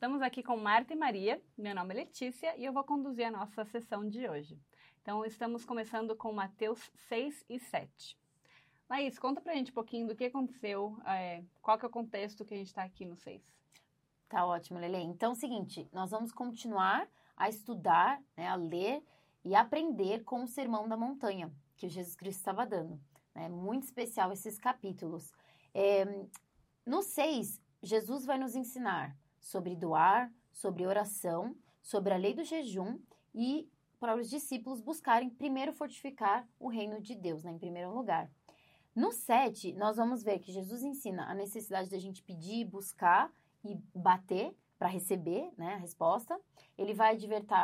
Estamos aqui com Marta e Maria, meu nome é Letícia e eu vou conduzir a nossa sessão de hoje. Então, estamos começando com Mateus 6 e 7. Laís, conta pra gente um pouquinho do que aconteceu, é, qual que é o contexto que a gente está aqui no 6. Tá ótimo, Lele. Então, é o seguinte, nós vamos continuar a estudar, né, a ler e aprender com o Sermão da Montanha, que Jesus Cristo estava dando. É muito especial esses capítulos. É, no 6, Jesus vai nos ensinar sobre doar, sobre oração, sobre a lei do jejum e para os discípulos buscarem primeiro fortificar o reino de Deus, né, em primeiro lugar. No 7, nós vamos ver que Jesus ensina a necessidade da gente pedir, buscar e bater para receber né, a resposta. Ele vai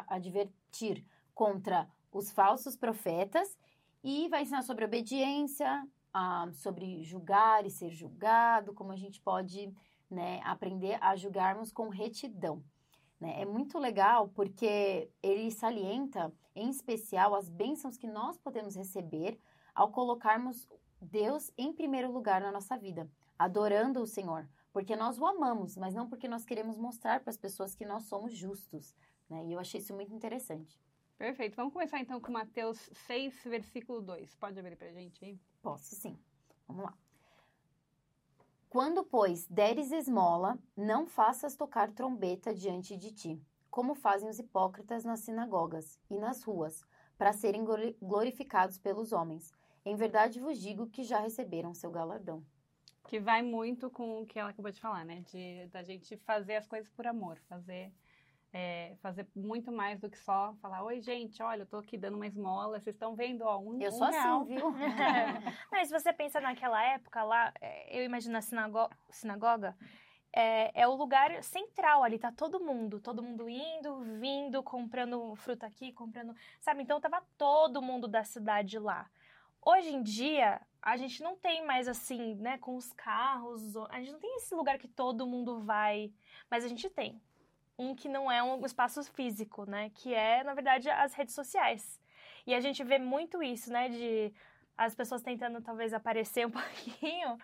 advertir contra os falsos profetas e vai ensinar sobre obediência, ah, sobre julgar e ser julgado, como a gente pode né, aprender a julgarmos com retidão. Né? É muito legal porque ele salienta, em especial, as bênçãos que nós podemos receber ao colocarmos Deus em primeiro lugar na nossa vida, adorando o Senhor, porque nós o amamos, mas não porque nós queremos mostrar para as pessoas que nós somos justos. Né? E eu achei isso muito interessante. Perfeito. Vamos começar então com Mateus 6, versículo 2. Pode abrir para a gente aí? Posso sim. Vamos lá. Quando, pois, deres esmola, não faças tocar trombeta diante de ti, como fazem os hipócritas nas sinagogas e nas ruas, para serem glorificados pelos homens. Em verdade vos digo que já receberam seu galardão. Que vai muito com o que ela acabou de falar, né? De da gente fazer as coisas por amor, fazer é, fazer muito mais do que só falar, oi gente, olha, eu tô aqui dando uma esmola, vocês estão vendo, ó, um Eu um sou real. assim, viu? Mas se você pensa naquela época lá, é, eu imagino a sinago sinagoga, é, é, o lugar central ali, tá todo mundo, todo mundo indo, vindo, comprando fruta aqui, comprando, sabe? Então tava todo mundo da cidade lá. Hoje em dia, a gente não tem mais assim, né, com os carros, a gente não tem esse lugar que todo mundo vai, mas a gente tem um que não é um espaço físico, né? Que é, na verdade, as redes sociais. E a gente vê muito isso, né? De as pessoas tentando talvez aparecer um pouquinho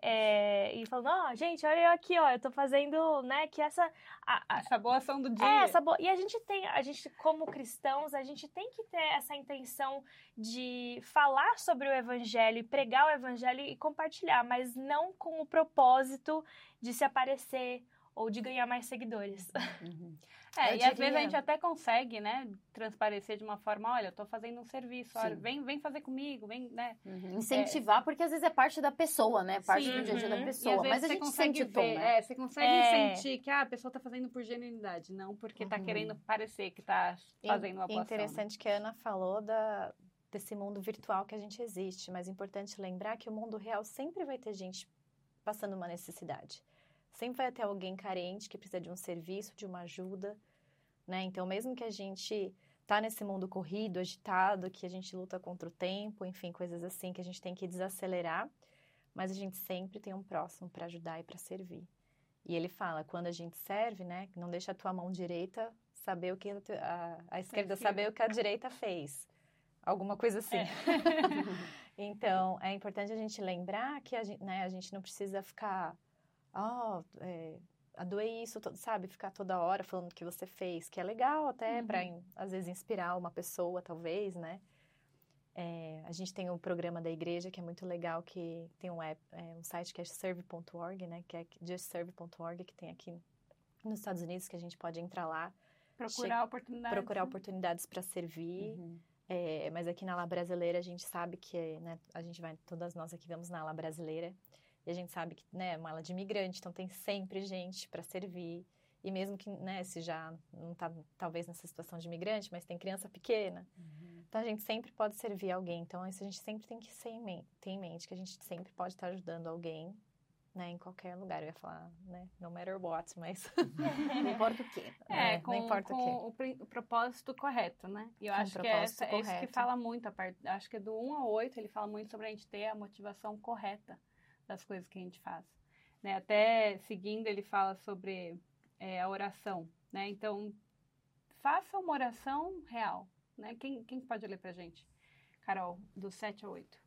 é, e falando, ó, oh, gente, olha eu aqui, ó, eu tô fazendo, né, que essa... A, a, essa boa ação do dia. É, essa boa... E a gente tem, a gente, como cristãos, a gente tem que ter essa intenção de falar sobre o evangelho pregar o evangelho e compartilhar, mas não com o propósito de se aparecer ou de ganhar mais seguidores. Uhum. É, eu e diria... às vezes a gente até consegue, né, transparecer de uma forma, olha, eu tô fazendo um serviço, olha, vem, vem fazer comigo, vem, né. Uhum. Incentivar, é... porque às vezes é parte da pessoa, né, parte Sim, do dia a dia da pessoa, mas a gente sente ver, tom, né? É, você consegue é... sentir que ah, a pessoa tá fazendo por genuinidade, não porque tá uhum. querendo parecer que tá fazendo uma boa Interessante que a Ana falou da, desse mundo virtual que a gente existe, mas é importante lembrar que o mundo real sempre vai ter gente passando uma necessidade. Sempre vai ter alguém carente que precisa de um serviço, de uma ajuda, né? Então, mesmo que a gente tá nesse mundo corrido, agitado, que a gente luta contra o tempo, enfim, coisas assim que a gente tem que desacelerar, mas a gente sempre tem um próximo para ajudar e para servir. E ele fala, quando a gente serve, né, não deixa a tua mão direita saber o que a, a esquerda saber o que a direita fez. Alguma coisa assim. É. então, é importante a gente lembrar que a gente, né, a gente não precisa ficar oh, é, adoei isso, sabe? Ficar toda hora falando o que você fez, que é legal até uhum. para, às vezes, inspirar uma pessoa, talvez, né? É, a gente tem um programa da igreja que é muito legal, que tem um, app, é, um site que é serve.org, né? Que é justserve.org, que tem aqui nos Estados Unidos, que a gente pode entrar lá. Procurar oportunidades. Procurar né? oportunidades para servir. Uhum. É, mas aqui na ala brasileira a gente sabe que né, a gente vai, todas nós aqui vamos na ala brasileira e a gente sabe que, né, é uma ala de imigrante, então tem sempre gente para servir. E mesmo que, né, se já não está talvez nessa situação de imigrante, mas tem criança pequena, uhum. então a gente sempre pode servir alguém. Então isso a gente sempre tem que ter em mente, ter em mente que a gente sempre pode estar ajudando alguém né, em qualquer lugar. Eu ia falar, né, no matter what, mas Não importa o quê. É, É, com, não importa o com quê. o, o propósito correto, né? E eu Com o acho que é, essa, é isso que fala muito a parte. Acho que do 1 ao 8 ele fala muito sobre a gente ter a motivação correta das coisas que a gente faz. Né? Até seguindo, ele fala sobre é, a oração, né? Então, faça uma oração real, né? Quem, quem pode ler pra gente? Carol, do 7 ao 8.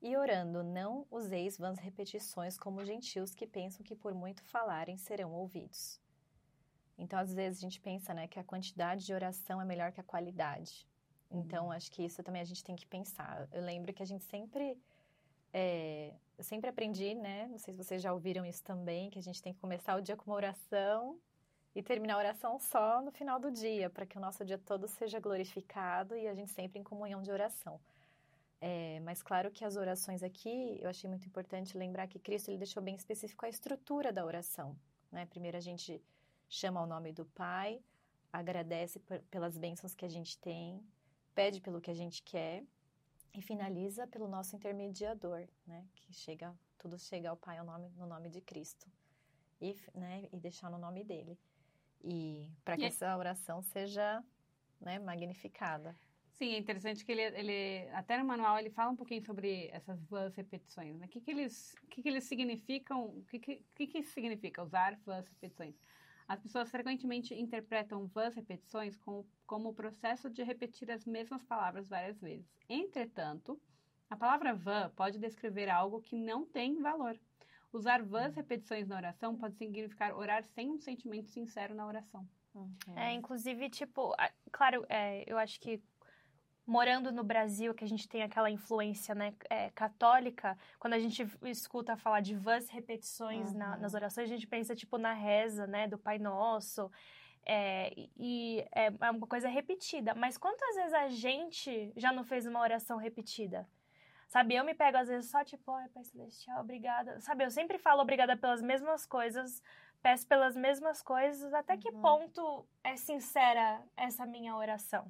E orando, não useis vãs repetições como gentios que pensam que por muito falarem serão ouvidos. Então, às vezes, a gente pensa né, que a quantidade de oração é melhor que a qualidade. Então, acho que isso também a gente tem que pensar. Eu lembro que a gente sempre. É, eu sempre aprendi, né? Não sei se vocês já ouviram isso também, que a gente tem que começar o dia com uma oração e terminar a oração só no final do dia, para que o nosso dia todo seja glorificado e a gente sempre em comunhão de oração. É, mas claro que as orações aqui, eu achei muito importante lembrar que Cristo ele deixou bem específico a estrutura da oração. Né? Primeiro a gente chama o nome do Pai, agradece por- pelas bênçãos que a gente tem, pede pelo que a gente quer e finaliza pelo nosso intermediador, né? Que chega, tudo chega ao Pai ao nome, no nome de Cristo e, né, e deixar no nome dele. E para que E- essa oração seja né, magnificada. Sim, é interessante que ele, ele até no manual ele fala um pouquinho sobre essas vãs repetições, né? O que, que eles, que, que eles significam? O que, que, que, que significa usar vãs repetições? As pessoas frequentemente interpretam vãs repetições como, como o processo de repetir as mesmas palavras várias vezes. Entretanto, a palavra vã pode descrever algo que não tem valor. Usar vãs repetições na oração pode significar orar sem um sentimento sincero na oração. É, inclusive, tipo, a- claro, é, eu acho que morando no Brasil, que a gente tem aquela influência né, é, católica, quando a gente escuta falar de vãs repetições na- Uhum. nas orações, a gente pensa, tipo, na reza, né, do Pai Nosso, é, e é é uma coisa repetida. Mas quantas vezes a gente já não fez uma oração repetida? Sabe, eu me pego às vezes só tipo, ai, Pai Celestial, obrigada. Sabe, eu sempre falo obrigada pelas mesmas coisas, peço pelas mesmas coisas, até que Uhum. ponto é sincera essa minha oração?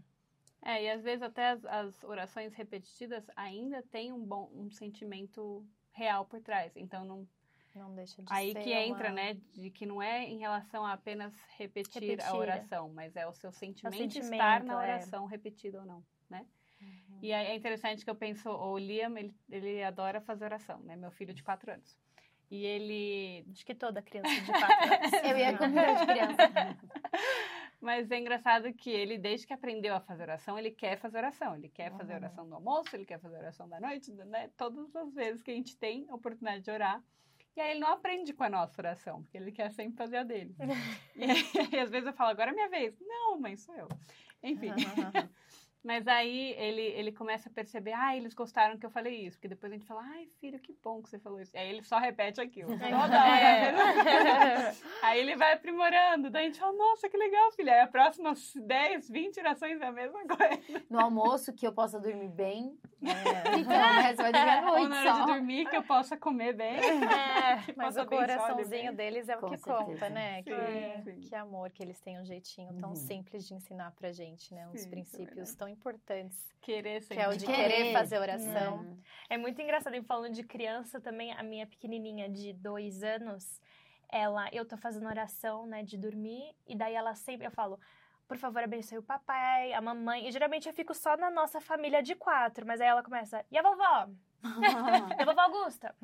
É, e às vezes até as, as orações repetidas ainda têm um bom um sentimento real por trás. Então não Não deixa de aí ser que entra, uma- né, de que não é em relação a apenas repetir, Repetir, a é. oração, mas é o seu sentimento, estar sentimento, na é. oração repetido ou não, né? Uhum. E aí é interessante que eu penso, o Liam, ele, ele adora fazer oração, né? Meu filho de quatro anos. E ele Acho que toda criança de quatro anos. Eu ia convidar de criança. Mas é engraçado que ele, desde que aprendeu a fazer oração, ele quer fazer oração. Ele quer fazer oração do almoço, ele quer fazer oração da noite, né? Todas as vezes que a gente tem a oportunidade de orar. E aí ele não aprende com a nossa oração, porque ele quer sempre fazer a dele. e, aí, às vezes eu falo, agora é minha vez. Não, mãe, sou eu. Enfim. Mas aí ele, ele começa a perceber, ah, eles gostaram que eu falei isso. Porque depois a gente fala, ai, filho, que bom que você falou isso. E aí ele só repete aquilo. Toda hora. É. Aí ele vai aprimorando. Daí a gente fala, nossa, que legal, filha. Aí a próxima 10, 20 orações é a mesma coisa. No almoço, que eu possa dormir bem. É. Então, né, vai dormir à Ou noite na hora de só. dormir, que eu possa comer bem. É. Mas o coraçãozinho deles é o Com que certeza. conta, né? Sim, que, sim. que amor que eles têm um jeitinho tão Uhum. simples de ensinar pra gente, né? Uns Sim, é princípios tão importantes. Querer Que é o sempre. de Querer. querer fazer oração. Hum. É muito engraçado. E falando de criança também, a minha pequenininha de dois anos, ela, eu tô fazendo oração, né, de dormir, e daí ela sempre, eu falo, por favor, abençoe o papai, a mamãe, e geralmente eu fico só na nossa família de quatro, mas aí ela começa, e a vovó? E a vovó Augusta?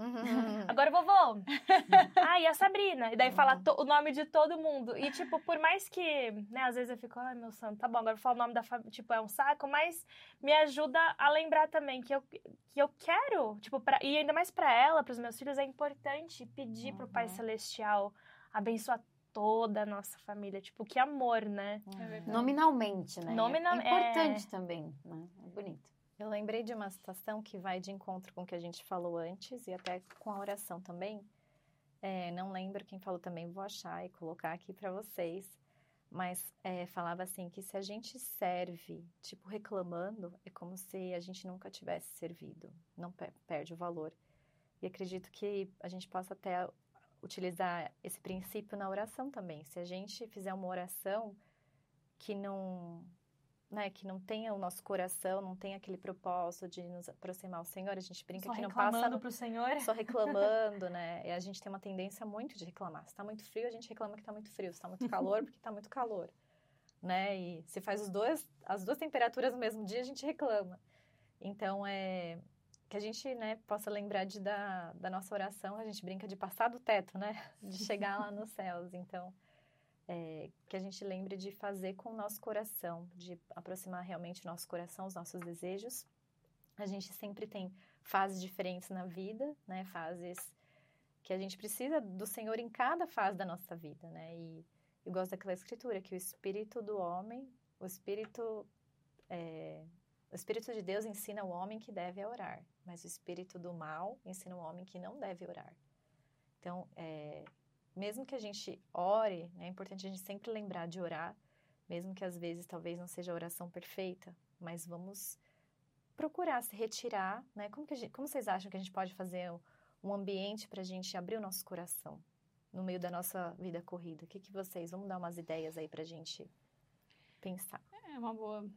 Agora o vovô. ah, e a Sabrina. E daí fala o nome de todo mundo. E, tipo, por mais que, né, às vezes eu fico, ai, meu santo, tá bom, agora eu falo o nome da família, tipo, é um saco, mas me ajuda a lembrar também que eu, que eu quero, tipo, pra, e ainda mais pra ela, pros meus filhos, é importante pedir pro Pai Uhum. Celestial abençoar toda a nossa família. Tipo, que amor, né? É verdade. Nominalmente, né? Nominal- É importante também, né? É bonito. Eu lembrei de uma situação que vai de encontro com o que a gente falou antes e até com a oração também. É, não lembro quem falou também, vou achar e colocar aqui para vocês. Mas é, falava assim que se a gente serve, tipo, reclamando, é como se a gente nunca tivesse servido. Não pe- perde o valor. E acredito que a gente possa até utilizar esse princípio na oração também. Se a gente fizer uma oração que não né, que não tenha o nosso coração, não tenha aquele propósito de nos aproximar ao Senhor, a gente brinca Só que não passa reclamando pro Senhor. só reclamando, né? E a gente tem uma tendência muito de reclamar. Se tá muito frio, a gente reclama que tá muito frio. Se tá muito calor, porque tá muito calor, né? E se faz os dois, as duas temperaturas no mesmo dia, a gente reclama. Então, é que a gente, né, possa lembrar de da, da nossa oração, a gente brinca de passar do teto, né? De chegar lá nos céus. Então, é, que a gente lembre de fazer com o nosso coração, de aproximar realmente o nosso coração, os nossos desejos. A gente sempre tem fases diferentes na vida, né? Fases que a gente precisa do Senhor em cada fase da nossa vida, né? E eu gosto daquela escritura que o espírito do homem, o espírito é, o espírito de Deus ensina o homem que deve orar, mas o espírito do mal ensina o homem que não deve orar. Então, é, mesmo que a gente ore, né, é importante a gente sempre lembrar de orar, mesmo que às vezes talvez não seja a oração perfeita, mas vamos procurar se retirar, né? Como, que gente, como vocês acham que a gente pode fazer um ambiente para a gente abrir o nosso coração no meio da nossa vida corrida? O que, que vocês, vamos dar umas ideias aí para a gente pensar. É uma boa.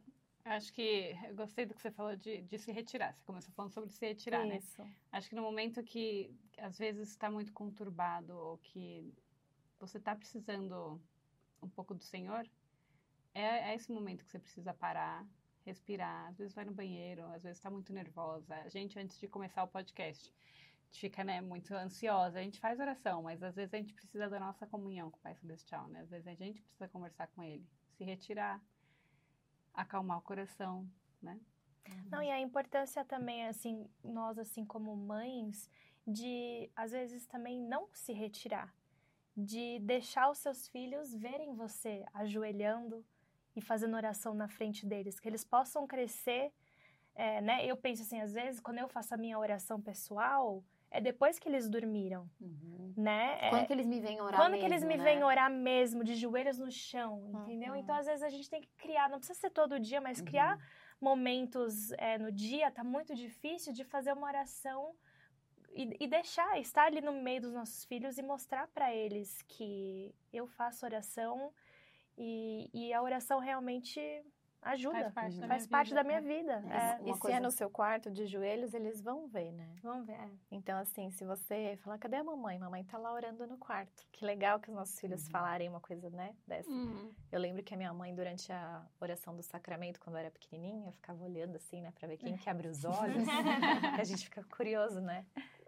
Acho que eu gostei do que você falou de, de se retirar. Você começou falando sobre se retirar, né? Isso. Acho que no momento que às vezes está muito conturbado ou que você está precisando um pouco do Senhor, é, é, esse momento que você precisa parar, respirar. Às vezes vai no banheiro, às vezes está muito nervosa. A gente, antes de começar o podcast, fica né, muito ansiosa. A gente faz oração, mas às vezes a gente precisa da nossa comunhão com o Pai Celestial, né? Às vezes a gente precisa conversar com Ele, se retirar, acalmar o coração, né? Não, e a importância também, assim, nós, assim, como mães, de, às vezes, também não se retirar. De deixar os seus filhos verem você ajoelhando e fazendo oração na frente deles. Que eles possam crescer, é, né? Eu penso assim, às vezes, quando eu faço a minha oração pessoal, é depois que eles dormiram, Uhum. né? É- Quando que eles me vêm orar quando mesmo, que eles me né? vêm orar mesmo, de joelhos no chão, entendeu? Uhum. Então, às vezes, a gente tem que criar, não precisa ser todo dia, mas Uhum. criar momentos é, no dia, tá muito difícil de fazer uma oração e, e deixar, estar ali no meio dos nossos filhos e mostrar para eles que eu faço oração e, e a oração realmente ajuda, Faz parte da faz minha parte vida, da minha né? vida. É, é. E se coisa- é no seu quarto de joelhos, eles vão ver, né? Vamos ver. é. Então, assim, se você falar, cadê a mamãe? Mamãe tá lá orando no quarto. Que legal que os nossos filhos Uhum. falarem uma coisa, né, dessa. Uhum. Eu lembro que a minha mãe, durante a oração do sacramento, quando eu era pequenininha, eu ficava olhando assim, né, pra ver quem que abre os olhos. a gente fica curioso, né?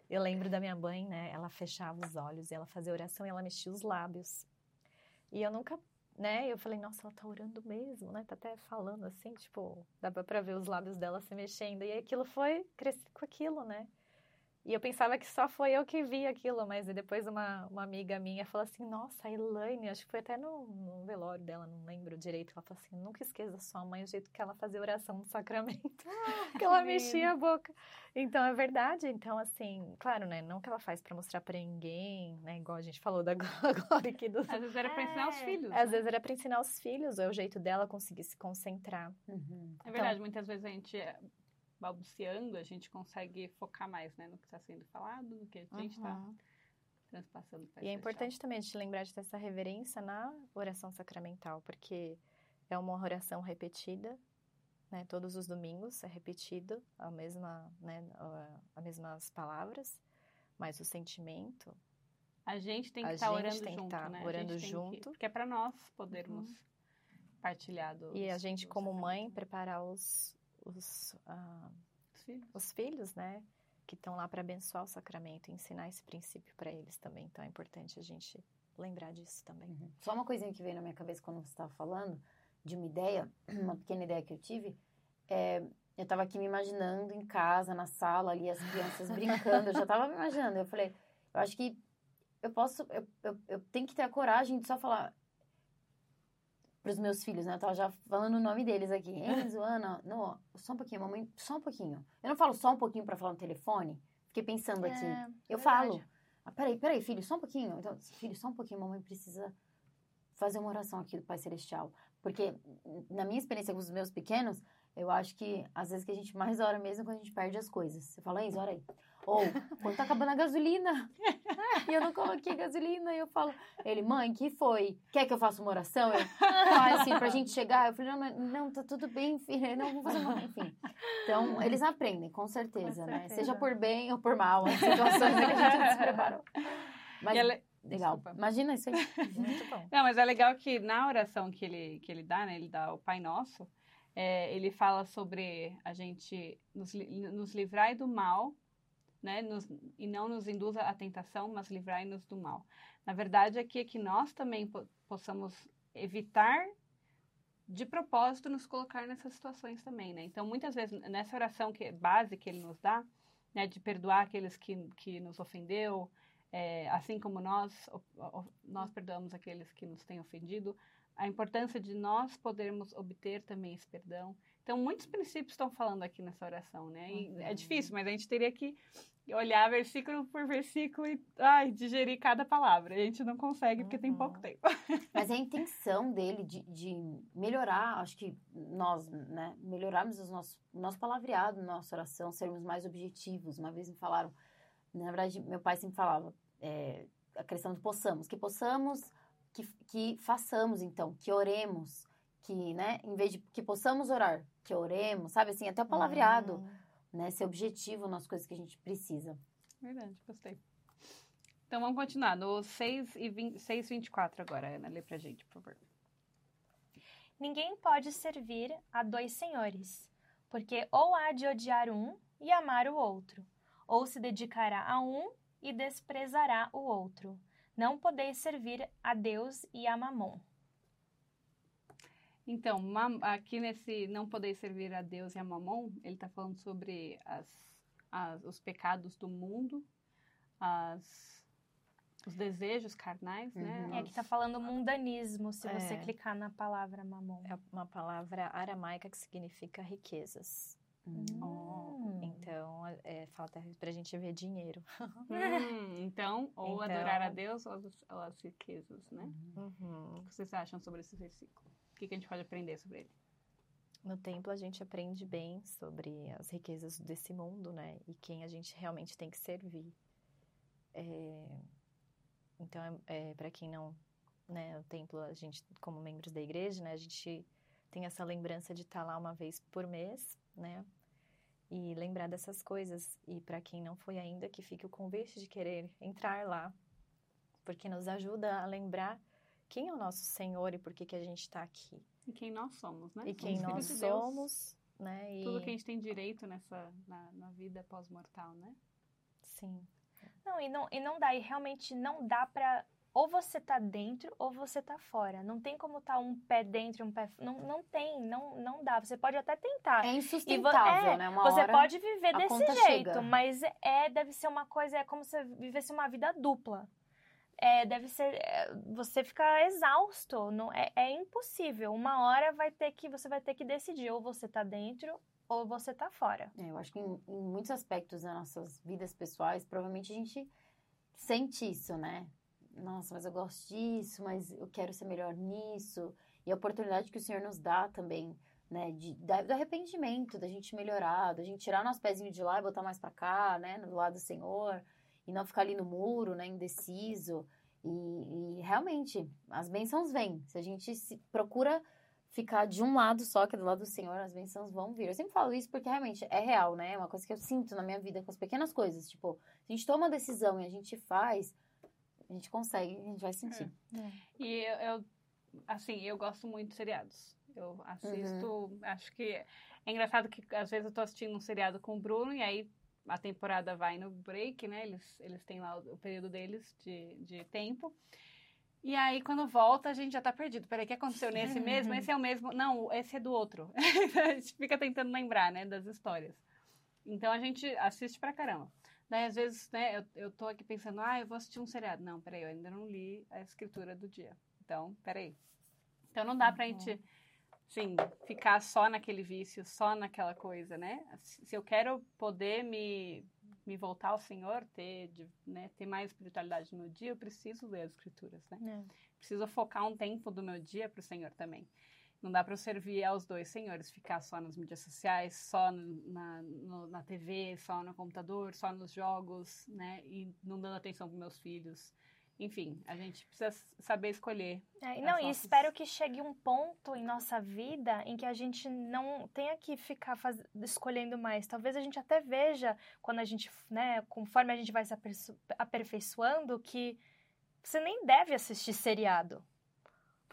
Eu lembro da minha mãe, né, ela fechava os olhos e ela fazia oração e ela mexia os lábios. E eu nunca, né, eu falei, nossa, ela tá orando mesmo, né? Tá até falando assim, tipo, dava pra ver os lábios dela se mexendo. E aquilo foi, cresci com aquilo, né? E eu pensava que só foi eu que vi aquilo, mas depois uma, uma amiga minha falou assim, nossa, a Elaine, acho que foi até no, no velório dela, não lembro direito. Ela falou assim, nunca esqueça da sua mãe, o jeito que ela fazia oração no sacramento. que ela mexia a boca. Então, é verdade. Então, assim, claro, né? Não que ela faz pra mostrar pra ninguém, né? Igual a gente falou da Glória aqui do... Às vezes era para ensinar os É. filhos. Às né? vezes era pra ensinar os filhos, é o jeito dela conseguir se concentrar. Uhum. É verdade, muitas vezes a gente, balbuciando, a gente consegue focar mais né, no que está sendo falado, no que a gente está Uhum. transpassando. E é importante também gente lembrar de ter essa reverência na oração sacramental, porque é uma oração repetida, né? Todos os domingos é repetido a mesma, né? a- As mesmas palavras, mas o sentimento A gente tem que estar gente orando tem que junto, tá né? Orando tem que- junto. porque é para nós podermos partilhar do e a gente como mãe sacramento. preparar os os, ah, Os filhos. os filhos, né? Que estão lá para abençoar o sacramento, e ensinar esse princípio para eles também. Então é importante a gente lembrar disso também. Uhum. Só uma coisinha que veio na minha cabeça quando você estava falando, de uma ideia, uma pequena ideia que eu tive, é, eu estava aqui me imaginando em casa, na sala ali, as crianças brincando, eu já estava me imaginando, eu falei, eu acho que eu posso, eu, eu, eu tenho que ter a coragem de só falar para os meus filhos, né, eu tava já falando o nome deles aqui, Enzo, Ana, não, só um pouquinho, mamãe, só um pouquinho, eu não falo só um pouquinho para falar no telefone, fiquei pensando aqui, É, eu verdade. falo, ah, peraí, peraí, filho, só um pouquinho. Então, filho, só um pouquinho, mamãe precisa fazer uma oração aqui do Pai Celestial. Porque, na minha experiência com os meus pequenos, Eu acho que às vezes que a gente mais ora mesmo é quando a gente perde as coisas. Você fala, Enzo, ora aí. Ou quando tá acabando a gasolina e eu não coloquei gasolina, e eu falo, ele, mãe, que foi? Quer que eu faça uma oração? Eu, ah, assim, pra gente chegar. Eu falei, não, não, tá tudo bem, filha, não, vou fazer uma. Enfim. Então, eles aprendem, com certeza, Com né? certeza. Seja por bem ou por mal, as situações que a gente não se preparou. Mas, ela- legal. Desculpa. Imagina isso aí. Muito bom. Não, mas é legal que na oração que ele, que ele dá, né? Ele dá o Pai Nosso, é, ele fala sobre a gente nos, nos do mal, né? Nos- e não nos induza à tentação, mas livrai-nos do mal. Na verdade, aqui é que nós também po- possamos evitar de propósito nos colocar nessas situações também, né? Então, muitas vezes, nessa oração que base que ele nos dá, né, de perdoar aqueles que, que nos ofendeu, é, assim como nós, nós perdoamos aqueles que nos têm ofendido, a importância de nós podermos obter também esse perdão. Então, muitos princípios estão falando aqui nessa oração, né? É Uhum. difícil, mas a gente teria que olhar versículo por versículo e ai, digerir cada palavra. A gente não consegue porque tem pouco Uhum. tempo. Mas a intenção dele de, de melhorar, acho que nós, né, melhorarmos o nosso palavreado, nossa oração, sermos mais objetivos. Uma vez me falaram, na verdade, meu pai sempre falava é, a questão do possamos, que possamos, que, façamos então, que oremos, que, né, em vez de que possamos orar, que oremos, sabe assim, até o palavreado, Hum. né, ser objetivo nas coisas que a gente precisa. Verdade, gostei. Então vamos continuar. No 6 e 20, 6, 24 agora, Ana, lê pra gente, por favor. Ninguém pode servir a dois senhores, porque ou há de odiar um e amar o outro, ou se dedicará a um e desprezará o outro. Não podeis servir a Deus e a Mamon. Então, aqui nesse não poder servir a Deus e a Mamon, ele está falando sobre as, as- os pecados do mundo, as, os desejos carnais, né? Uhum. É que tá falando mundanismo, se você É. clicar na palavra Mamon. É uma palavra aramaica que significa riquezas. Hum. Hum. Então, é, falta pra gente ver dinheiro. Hum, então, ou Então- adorar a Deus ou as, ou as riquezas, né? Uhum. O que vocês acham sobre esse versículo? O que, que a gente pode aprender sobre ele? No templo a gente aprende bem sobre as riquezas desse mundo, né? E quem a gente realmente tem que servir. É, Então, é, para quem não, né? O templo, a gente, como membros da igreja, né? A gente tem essa lembrança de estar lá uma vez por mês, né? E lembrar dessas coisas. E para quem não foi ainda, que fique o convite de querer entrar lá, porque nos ajuda a lembrar quem é o nosso Senhor e por que que a gente está aqui. E quem nós somos, né? E Somos quem nós de somos, né? E... Tudo que a gente tem direito nessa, na, na vida pós-mortal, né? Sim. Não, e não, e não dá, e realmente não dá pra. Ou você tá dentro ou você tá fora. Não tem como tá um pé dentro, um pé. Não, não tem, não, não dá. Você pode até tentar. É vo- insustentável, é, né? Uma você pode viver desse jeito, chega. mas é deve ser uma coisa, é como se você vivesse uma vida dupla. É, deve ser, é, você fica exausto, não é, é impossível. Uma hora vai ter que você vai ter que decidir ou você tá dentro ou você tá fora. É, eu acho que em, em muitos aspectos das nossas vidas pessoais, provavelmente a gente sente isso, né? Nossa, mas eu gosto disso, mas eu quero ser melhor nisso. E a oportunidade que o Senhor nos dá também, né? De, da- do arrependimento, da gente melhorar, da gente tirar nosso pezinho de lá e botar mais pra cá, né? Do lado do Senhor. E não ficar ali no muro, né? Indeciso. E, e realmente, as bênçãos vêm. Se a gente se procura ficar de um lado só, que é do lado do Senhor, as bênçãos vão vir. Eu sempre falo isso porque realmente é real, né? É uma coisa que eu sinto na minha vida com as pequenas coisas. Tipo, a gente toma uma decisão e a gente faz, a gente consegue, a gente vai sentir. E eu, eu, assim, eu gosto muito de seriados. Eu assisto, acho que é engraçado que às vezes eu tô assistindo um seriado com o Bruno e aí a temporada vai no break, né? Eles, eles têm lá o, o período deles de, de tempo. E aí, quando volta, a gente já tá perdido. Peraí, o que aconteceu nesse mesmo? Esse é o mesmo. Não, esse é do outro. a gente fica tentando lembrar, né, das histórias. Então a gente assiste pra caramba. Daí, às vezes, né, eu, eu tô aqui pensando, ah, eu vou assistir um seriado. Não, peraí, eu ainda não li a escritura do dia. Então, peraí. Então não dá pra gente, assim, ficar só naquele vício, só naquela coisa, né? Se eu quero poder me, me voltar ao Senhor, ter, de- né, ter mais espiritualidade no meu dia, eu preciso ler as escrituras, né? Preciso focar um tempo do meu dia pro Senhor também. Não dá para eu servir aos dois senhores, ficar só nas mídias sociais, só na, no, na TV, só no computador, só nos jogos, né? E não dando atenção para meus filhos. Enfim, a gente precisa saber escolher. É, não, e espero que chegue um ponto em nossa vida em que a gente não tenha que ficar faz... escolhendo mais. Talvez a gente até veja, quando a gente, né, conforme a gente vai se aperfeiçoando, que você nem deve assistir seriado.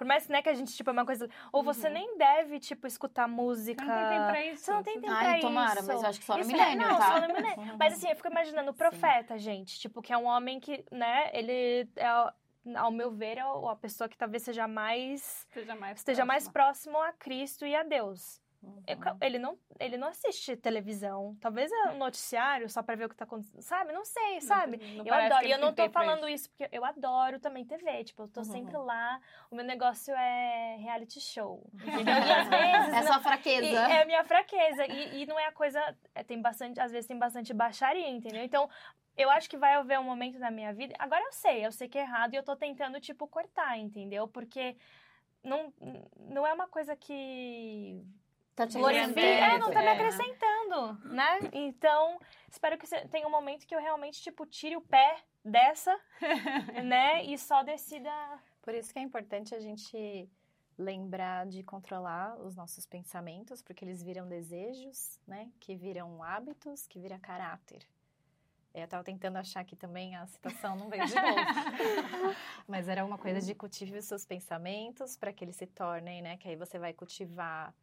Por mais né, que a gente, tipo, é uma coisa. Ou você uhum. nem deve, tipo, escutar música. Você não tem tempo pra isso. Você não tem tempo Ai, pra tomara, isso. mas eu acho que só no milênio, é, não, tá? Só no milênio. mas assim, eu fico imaginando o profeta, Sim. gente. Tipo, que é um homem que, né, ele é ao meu ver, é a pessoa que talvez seja mais, esteja mais, esteja mais próximo a Cristo e a Deus. Uhum. Ele, não, ele não assiste televisão. Talvez é um noticiário só para ver o que tá acontecendo. Sabe? Não sei, sabe? Não, não eu adoro. E eu não tô falando isso. porque eu adoro também TV. Tipo, eu tô uhum. sempre lá. O meu negócio é reality show. Entendeu? E às vezes. É sua fraqueza. E, é a minha fraqueza. E, e não é a coisa. É, tem bastante. Às vezes tem bastante baixaria, entendeu? Então, eu acho que vai haver um momento na minha vida. Agora eu sei, eu sei que é errado e eu tô tentando, tipo, cortar, entendeu? Porque não, não é uma coisa que Tá te É, não tá me acrescentando, né? Então, espero que tenha um momento que eu realmente, tipo, tire o pé dessa, né? E só decida... Por isso que é importante a gente lembrar de controlar os nossos pensamentos, porque eles viram desejos, né? Que viram hábitos, que viram caráter. Eu tava tentando achar aqui também a citação, não veio de novo. Mas era uma coisa de cultive os seus pensamentos para que eles se tornem, né? Que aí você vai cultivar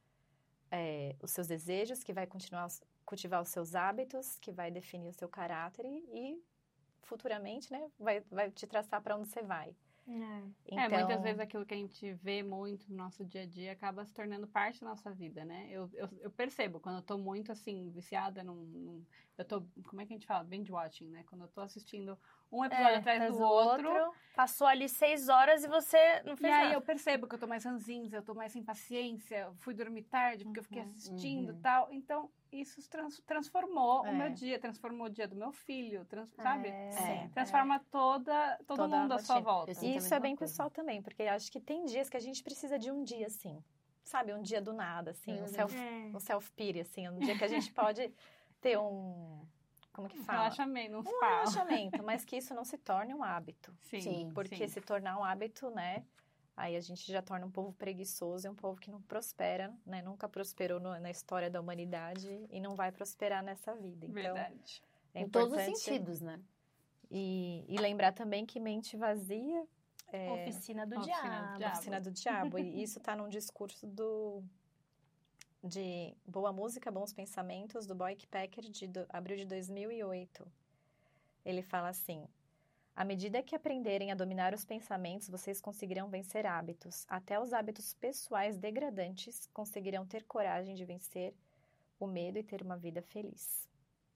é, os seus desejos, que vai continuar cultivar os seus hábitos, que vai definir o seu caráter e, futuramente, né, vai, vai te traçar para onde você vai. É. Então... é, muitas vezes aquilo que a gente vê muito no nosso dia a dia acaba se tornando parte da nossa vida, né? Eu, eu, eu percebo, quando eu tô muito, assim, viciada num, num, Eu tô, como é que a gente fala? Binge watching, né? Quando eu tô assistindo um episódio é, atrás do outro, outro, Passou ali seis horas e você não fez E aí nada. eu percebo que eu tô mais ranzinza, eu tô mais sem paciência, fui dormir tarde porque uhum, eu fiquei uhum, assistindo e uhum. tal. Então, isso trans, transformou é. o meu dia, transformou o dia do meu filho, trans, é, sabe? É, Transforma toda, todo toda mundo à sua volta. E isso é bem coisa. pessoal também, porque acho que tem dias que a gente precisa de um dia assim. Sabe, um dia do nada, assim, uhum. um self-pity, um self assim, um dia que a gente pode ter um como que fala? Relaxamento, um, um relaxamento, mas que isso não se torne um hábito. Sim. sim porque sim. se tornar um hábito, né? Aí a gente já torna um povo preguiçoso e um povo que não prospera, né? Nunca prosperou no, na história da humanidade e não vai prosperar nessa vida. Então, Verdade. É em todos os sentidos, né? E, e lembrar também que mente vazia é, oficina do oficina diabo. Oficina do diabo. E isso está num discurso do de Boa Música, Bons Pensamentos, do Boyk Packer, de do, abril de 2008. Ele fala assim: À medida que aprenderem a dominar os pensamentos, vocês conseguirão vencer hábitos. Até os hábitos pessoais degradantes conseguirão ter coragem de vencer o medo e ter uma vida feliz.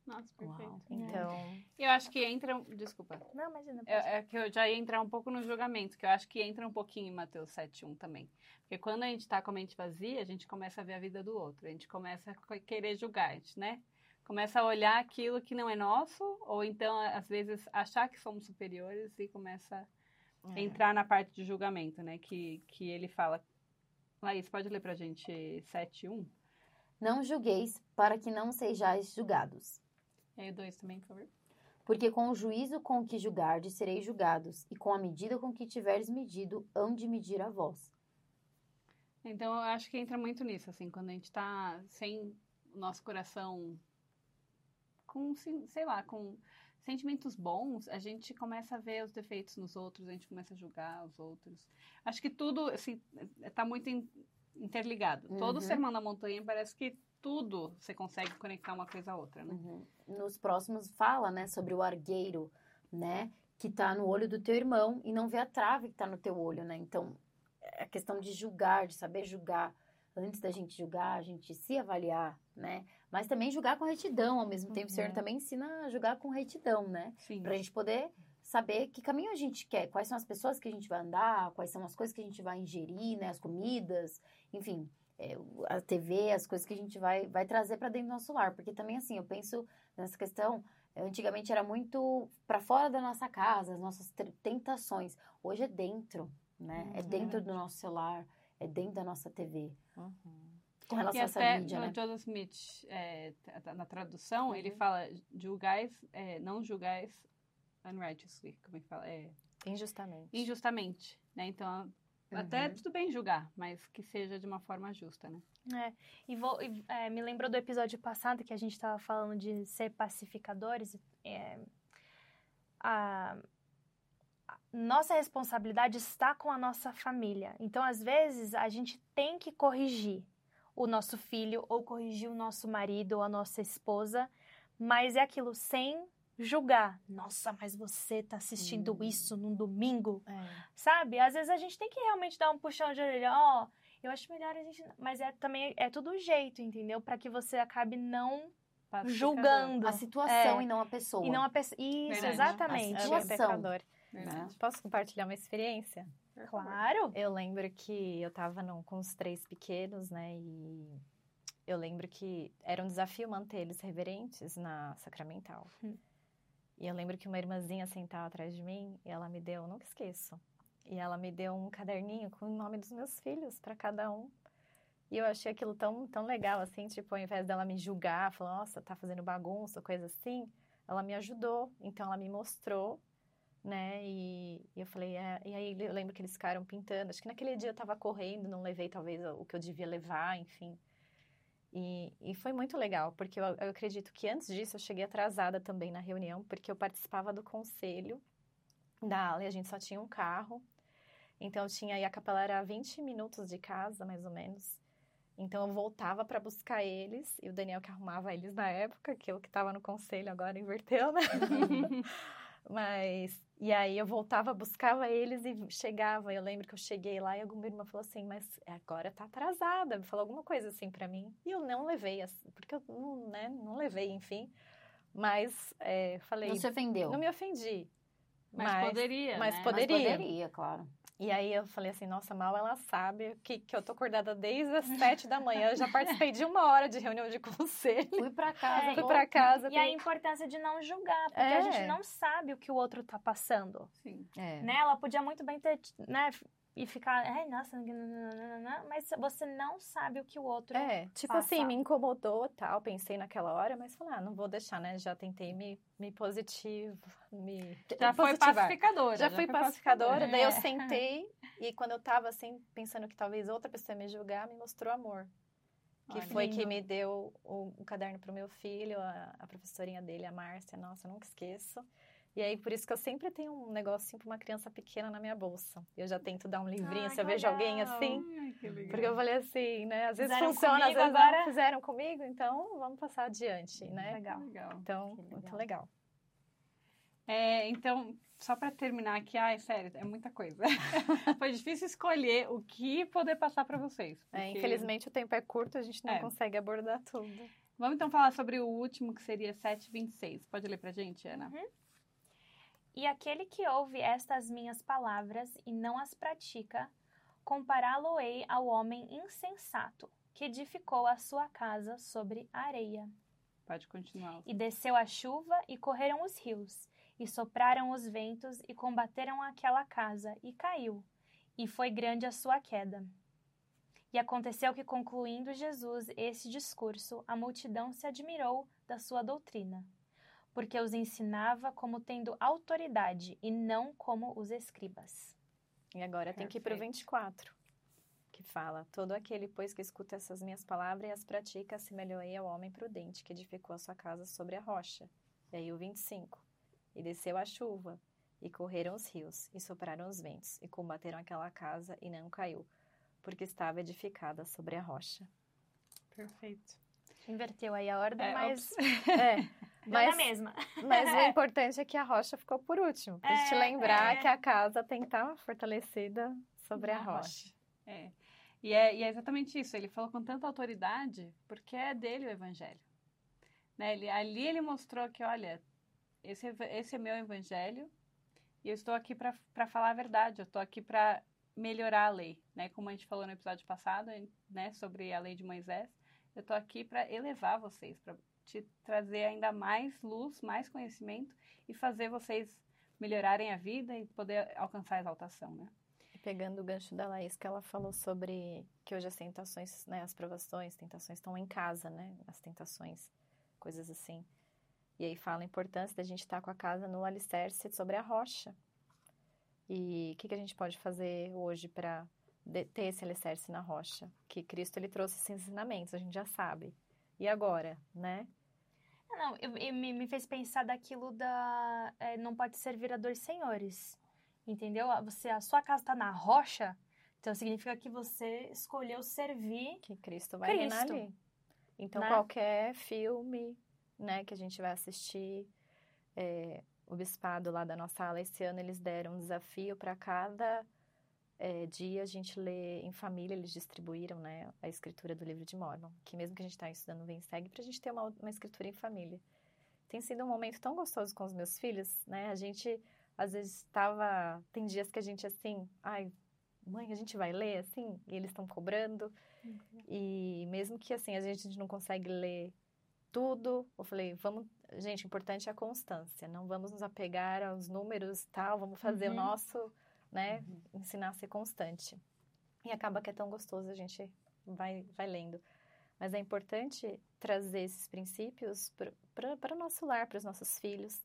Nossa, perfeito. Uau. Então. Eu acho que entra. Desculpa. Não, imagina. É, é, que eu já ia entrar um pouco no julgamento, que eu acho que entra um pouquinho em Mateus 7,1 também. Porque quando a gente está com a mente vazia, a gente começa a ver a vida do outro. A gente começa a querer julgar, né? Começa a olhar aquilo que não é nosso, ou então, às vezes, achar que somos superiores e começa a é. entrar na parte de julgamento, né? Que, que ele fala. Laís, pode ler pra gente 7,1? Não julgueis para que não sejais julgados. E aí, dois também, por favor. Porque com o juízo com que julgardes sereis julgados, e com a medida com que tiveres medido, hão de medir a vós. Então, eu acho que entra muito nisso, assim, quando a gente tá sem o nosso coração com, sei lá, com sentimentos bons, a gente começa a ver os defeitos nos outros, a gente começa a julgar os outros. Acho que tudo, assim, tá muito interligado. Uhum. Todo Sermão da Montanha parece que tudo você consegue conectar uma coisa a outra, né? Uhum. Nos próximos fala, né, sobre o argueiro, né, que tá no olho do teu irmão e não vê a trave que tá no teu olho, né? Então, a questão de julgar, de saber julgar, antes da gente julgar, a gente se avaliar, né? Mas também julgar com retidão, ao mesmo tempo, uhum. o Senhor uhum. também ensina a julgar com retidão, né? Sim. Pra gente poder saber que caminho a gente quer, quais são as pessoas que a gente vai andar, quais são as coisas que a gente vai ingerir, né? As comidas, enfim é, a TV, as coisas que a gente vai, vai trazer para dentro do nosso lar. Porque também, assim, eu penso nessa questão. Antigamente era muito para fora da nossa casa, as nossas tentações. Hoje é dentro, né? Uhum. É dentro do nosso celular, é dentro da nossa TV. Uhum. Com relação E a essa até mídia, o né? Joseph Smith, é, na tradução, ele Uhum. fala julgais, é, não julgais unrighteously, como é que fala? É, Injustamente. injustamente, né? Então, até Uhum. tudo bem julgar, mas que seja de uma forma justa, né? É, e, vou, e, é, me lembrou do episódio passado que a gente estava falando de ser pacificadores. É, a, a nossa responsabilidade está com a nossa família. Então, às vezes, a gente tem que corrigir o nosso filho ou corrigir o nosso marido ou a nossa esposa, mas é aquilo sem julgar. Nossa, mas você tá assistindo Hum. isso num domingo? É. Sabe? Às vezes a gente tem que realmente dar um puxão de orelha. Ó, eu acho melhor a gente. Mas é também é tudo jeito, entendeu? Pra que você acabe não Pacificador. julgando. A situação É. e não a pessoa. E não a pessoa. Isso, Verdade. exatamente. A É situação. Verdade. Posso compartilhar uma experiência? Claro. Eu lembro que eu tava num- com os três pequenos, né? E eu lembro que era um desafio manter eles reverentes na sacramental. Hum. E eu lembro que uma irmãzinha sentava atrás de mim e ela me deu, nunca esqueço. E ela me deu um caderninho com o nome dos meus filhos para cada um. E eu achei aquilo tão, tão legal, assim, tipo, ao invés dela me julgar, falar, nossa, tá fazendo bagunça, coisa assim, ela me ajudou. Então, ela me mostrou, né? E, e eu falei, é... e aí eu lembro que eles ficaram pintando. Acho que naquele dia eu tava correndo, não levei talvez o que eu devia levar, enfim. E, e foi muito legal, porque eu, eu acredito que antes disso eu cheguei atrasada também na reunião, porque eu participava do conselho da ala e a gente só tinha um carro. Então eu tinha, e a capela era a 20 minutos de casa, mais ou menos. Então eu voltava para buscar eles, e o Daniel que arrumava eles na época, que eu que estava no conselho agora inverteu, né? Mas, e aí eu voltava, buscava eles e chegava. Eu lembro que eu cheguei lá e alguma irmã falou assim, mas agora tá atrasada. Me falou alguma coisa assim pra mim. E eu não levei, porque eu não, né, não levei, enfim. Mas é, falei, Não se ofendeu. não me ofendi. Mas, poderia, mas né? poderia. Mas poderia, claro. E aí eu falei assim, nossa, mal ela sabe que, que eu tô acordada desde as sete da manhã. Eu já participei de uma hora de reunião de conselho. Fui pra casa. É, Fui pra casa. E a tem- importância de não julgar, porque É. a gente não sabe o que o outro tá passando. Sim. É. Né? Ela podia muito bem ter, né, e ficar, ai, nossa, nananana", mas você não sabe o que o outro É, tipo Passa. assim, me incomodou tal, pensei naquela hora, mas falei, ah, não vou deixar, né? Já tentei me, me positivo, me Já foi positivar. pacificadora. Já fui foi pacificadora, daí eu É. sentei e quando eu tava assim, pensando que talvez outra pessoa ia me julgar, me mostrou amor. Que Olha. foi que me deu o, o caderno pro meu filho, a, a professorinha dele, a Márcia, nossa, eu nunca esqueço. E aí, por isso que eu sempre tenho um negocinho pra uma criança pequena na minha bolsa. Eu já tento dar um livrinho, Ai, se eu vejo alguém legal. assim. Ai, que legal. Porque eu falei assim, né? Às vezes Fizeram funciona, às vezes agora- não fizeram comigo, então vamos passar adiante, né? Legal. Legal. Então, Que muito legal. legal. É, então, só pra terminar aqui, ai, sério, é muita coisa. Foi difícil escolher o que poder passar pra vocês. É, porque- infelizmente o tempo é curto, a gente não É. consegue abordar tudo. Vamos então falar sobre o último, que seria 726. Pode ler pra gente, Ana? E aquele que ouve estas minhas palavras e não as pratica, compará-lo-ei ao homem insensato, que edificou a sua casa sobre areia. Pode continuar. E desceu a chuva, e correram os rios, e sopraram os ventos, e combateram aquela casa, e caiu, e foi grande a sua queda. E aconteceu que, concluindo Jesus esse discurso, a multidão se admirou da sua doutrina, porque os ensinava como tendo autoridade e não como os escribas. E agora tem que ir para o Perfeito. 24, que fala: Todo aquele, pois, que escuta essas minhas palavras e as pratica, assemelhou-ei ao homem prudente que edificou a sua casa sobre a rocha. E aí o 25: E desceu a chuva, e correram os rios, e sopraram os ventos, e combateram aquela casa, e não caiu, porque estava edificada sobre a rocha. Perfeito. Inverteu aí a ordem, É, mas É, mas, na mesma. mas o importante é que a rocha ficou por último, para te É, lembrar é. que a casa tem que estar fortalecida sobre a Na rocha. É. E, é. e é exatamente isso. Ele falou com tanta autoridade porque é dele o evangelho. Né? Ele, ali ele mostrou que, olha, esse, esse é meu evangelho e eu estou aqui para falar a verdade. Eu estou aqui para melhorar a lei. Né? Como a gente falou no episódio passado, né, sobre a lei de Moisés, eu estou aqui para elevar vocês, para te trazer ainda mais luz, mais conhecimento e fazer vocês melhorarem a vida e poder alcançar a exaltação, né? pegando o gancho da Laís, que ela falou sobre que hoje as tentações, né, as provações, tentações estão em casa, né, as tentações, coisas assim. E aí fala a importância da gente estar com a casa no alicerce sobre a rocha. E o que, que a gente pode fazer hoje para ter esse alicerce na rocha? Que Cristo ele trouxe esses ensinamentos, a gente já sabe. E agora, né? Não, eu, eu, me, me fez pensar daquilo da. É, não pode servir a dois senhores. Entendeu? Você, a sua casa está na rocha, então significa que você escolheu servir. Que Cristo vai Cristo, ali. Então, né? qualquer filme né, que a gente vai assistir, é, o bispado lá da nossa ala, esse ano eles deram um desafio para cada é, dia a gente ler em família, eles distribuíram né, a escritura do livro de Mormon, que mesmo que a gente está estudando Vem Segue, para a gente ter uma, uma escritura em família. Tem sido um momento tão gostoso com os meus filhos, né? A gente, às vezes, estava... Tem dias que a gente, assim, ai, mãe, a gente vai ler, assim? E eles estão cobrando. Uhum. E mesmo que, assim, a gente não consegue ler tudo, eu falei, vamos... Gente, o importante é a constância. Não vamos nos apegar aos números tal, vamos fazer uhum. o nosso né? Uhum. Ensinar a ser constante. E acaba que é tão gostoso, a gente vai, vai lendo. Mas é importante trazer esses princípios para o nosso lar, para os nossos filhos.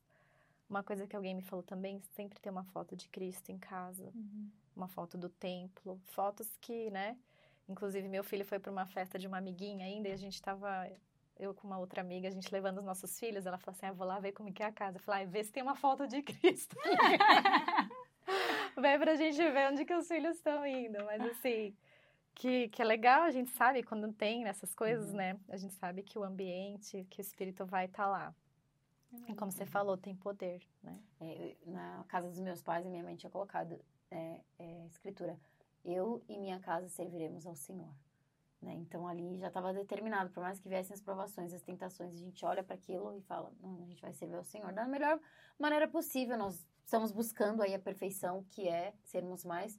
Uma coisa que alguém me falou também, sempre ter uma foto de Cristo em casa, uhum. uma foto do templo, fotos que, né? Inclusive, meu filho foi para uma festa de uma amiguinha ainda e a gente estava, eu com uma outra amiga, a gente levando os nossos filhos. Ela falou assim: ah, vou lá ver como que é a casa. Eu falei: ah, vê se tem uma foto de Cristo. vai pra gente ver onde que os filhos estão indo. Mas assim, que, que é legal, a gente sabe quando tem essas coisas, uhum. né? A gente sabe que o ambiente, que o espírito vai estar tá lá. E como você falou, tem poder, né? É, na casa dos meus pais, minha mãe tinha colocado é, é, escritura: Eu e minha casa serviremos ao Senhor. Né? Então ali já estava determinado, por mais que viessem as provações, as tentações, a gente olha para aquilo e fala: Não, a gente vai servir ao Senhor da melhor maneira possível. Nós estamos buscando aí a perfeição, que é sermos mais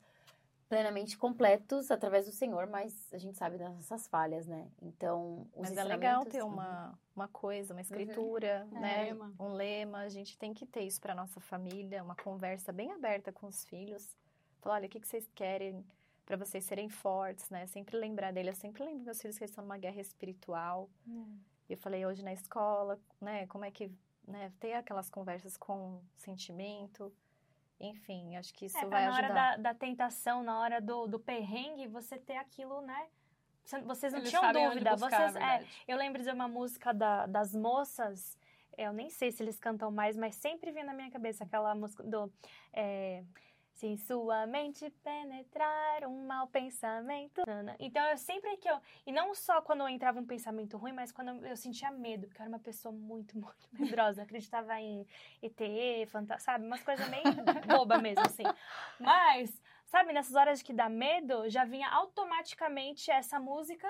plenamente completos através do Senhor, mas a gente sabe das nossas falhas, né? Então, os Mas é legal ter uma, uma coisa, uma escritura, uhum. né? É, lema. Um lema. A gente tem que ter isso para nossa família, uma conversa bem aberta com os filhos. Falar, olha, o que, que vocês querem para vocês serem fortes, né? Sempre lembrar dele. Eu sempre lembro meus filhos que eles estão numa guerra espiritual. Uhum. Eu falei hoje na escola, né? Como é que né, ter aquelas conversas com sentimento. Enfim, acho que isso é, vai na ajudar. Na hora da, da, tentação, na hora do, do perrengue, você ter aquilo, né? Vocês não Eles tinham dúvida. Buscar, vocês, é, eu lembro de uma música da, das moças. Eu nem sei se eles cantam mais, mas sempre vem na minha cabeça aquela música do. É, se sua mente penetrar um mau pensamento. Então eu sempre que eu. E não só quando eu entrava um pensamento ruim, mas quando eu sentia medo, porque eu era uma pessoa muito, muito medrosa. Acreditava em ET, fantasma, sabe? Umas coisas meio boba mesmo, assim. Mas, sabe, nessas horas que dá medo, já vinha automaticamente essa música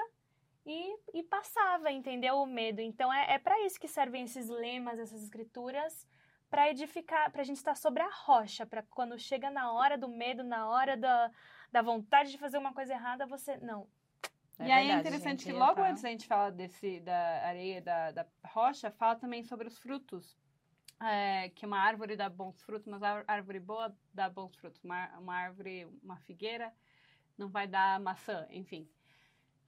e, e passava, entendeu? O medo. Então é, é para isso que servem esses lemas, essas escrituras para edificar, para a gente estar sobre a rocha, para quando chega na hora do medo, na hora da, da vontade de fazer uma coisa errada, você. Não. É e aí é interessante que logo tá... antes da gente falar desse, da areia, da, da rocha, fala também sobre os frutos. É, que uma árvore dá bons frutos, mas a árvore boa dá bons frutos. Uma, uma árvore, uma figueira, não vai dar maçã, enfim.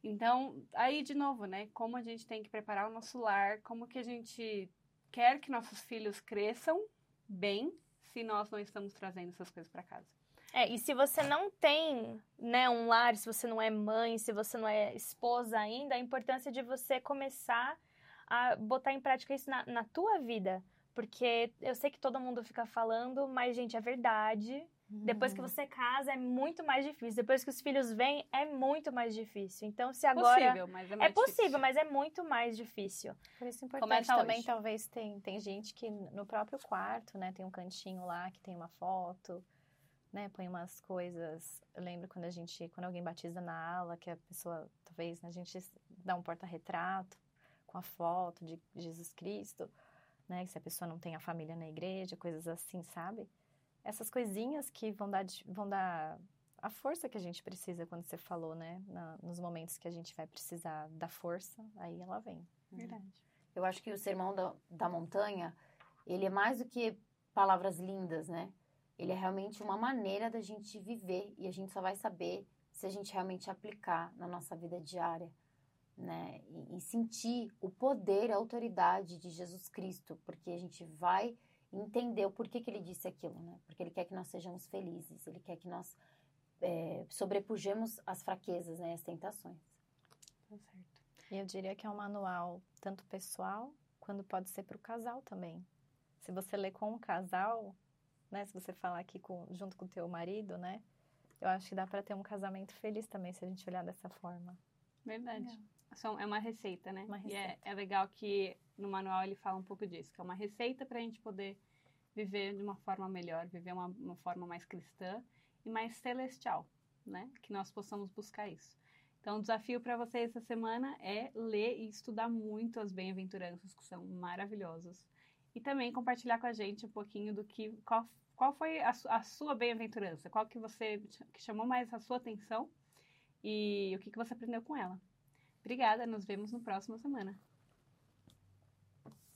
Então, aí de novo, né? Como a gente tem que preparar o nosso lar, como que a gente quer que nossos filhos cresçam bem se nós não estamos trazendo essas coisas para casa. É, e se você não tem, né, um lar, se você não é mãe, se você não é esposa ainda, a importância de você começar a botar em prática isso na, na tua vida. Porque eu sei que todo mundo fica falando, mas, gente, é verdade. Depois que uhum. você casa é muito mais difícil. Depois que os filhos vêm é muito mais difícil. Então se agora possível, mas é, mais é possível, difícil. mas é muito mais difícil. Por isso é importante também hoje. talvez tem tem gente que no próprio quarto, né, tem um cantinho lá que tem uma foto, né, põe umas coisas. Eu lembro quando a gente quando alguém batiza na aula que a pessoa talvez né, a gente dá um porta-retrato com a foto de Jesus Cristo, né, se a pessoa não tem a família na igreja, coisas assim, sabe? Essas coisinhas que vão dar, vão dar a força que a gente precisa quando você falou, né? Na, nos momentos que a gente vai precisar da força, aí ela vem. Verdade. Eu acho que o sermão da, da montanha, ele é mais do que palavras lindas, né? ele é realmente uma maneira da gente viver e a gente só vai saber se a gente realmente aplicar na nossa vida diária, né? E, e sentir o poder, a autoridade de Jesus Cristo, porque a gente vai entender o porquê que ele disse aquilo, né? Porque ele quer que nós sejamos felizes, ele quer que nós é, sobrepujemos as fraquezas, né? As tentações. Tá certo. E eu diria que é um manual tanto pessoal quanto pode ser para o casal também. Se você ler com um casal, né? Se você falar aqui com, junto com o teu marido, né? Eu acho que dá para ter um casamento feliz também, se a gente olhar dessa forma. Verdade. Legal. É uma receita, né? Uma receita. E é, é legal que no manual ele fala um pouco disso, que é uma receita para a gente poder viver de uma forma melhor, viver uma, uma forma mais cristã e mais celestial, né? Que nós possamos buscar isso. Então, o desafio para vocês essa semana é ler e estudar muito as bem-aventuranças, que são maravilhosas. E também compartilhar com a gente um pouquinho do que qual qual foi a, a sua bem-aventurança? Qual que você que chamou mais a sua atenção? E o que, que você aprendeu com ela? Obrigada, nos vemos no próximo semana.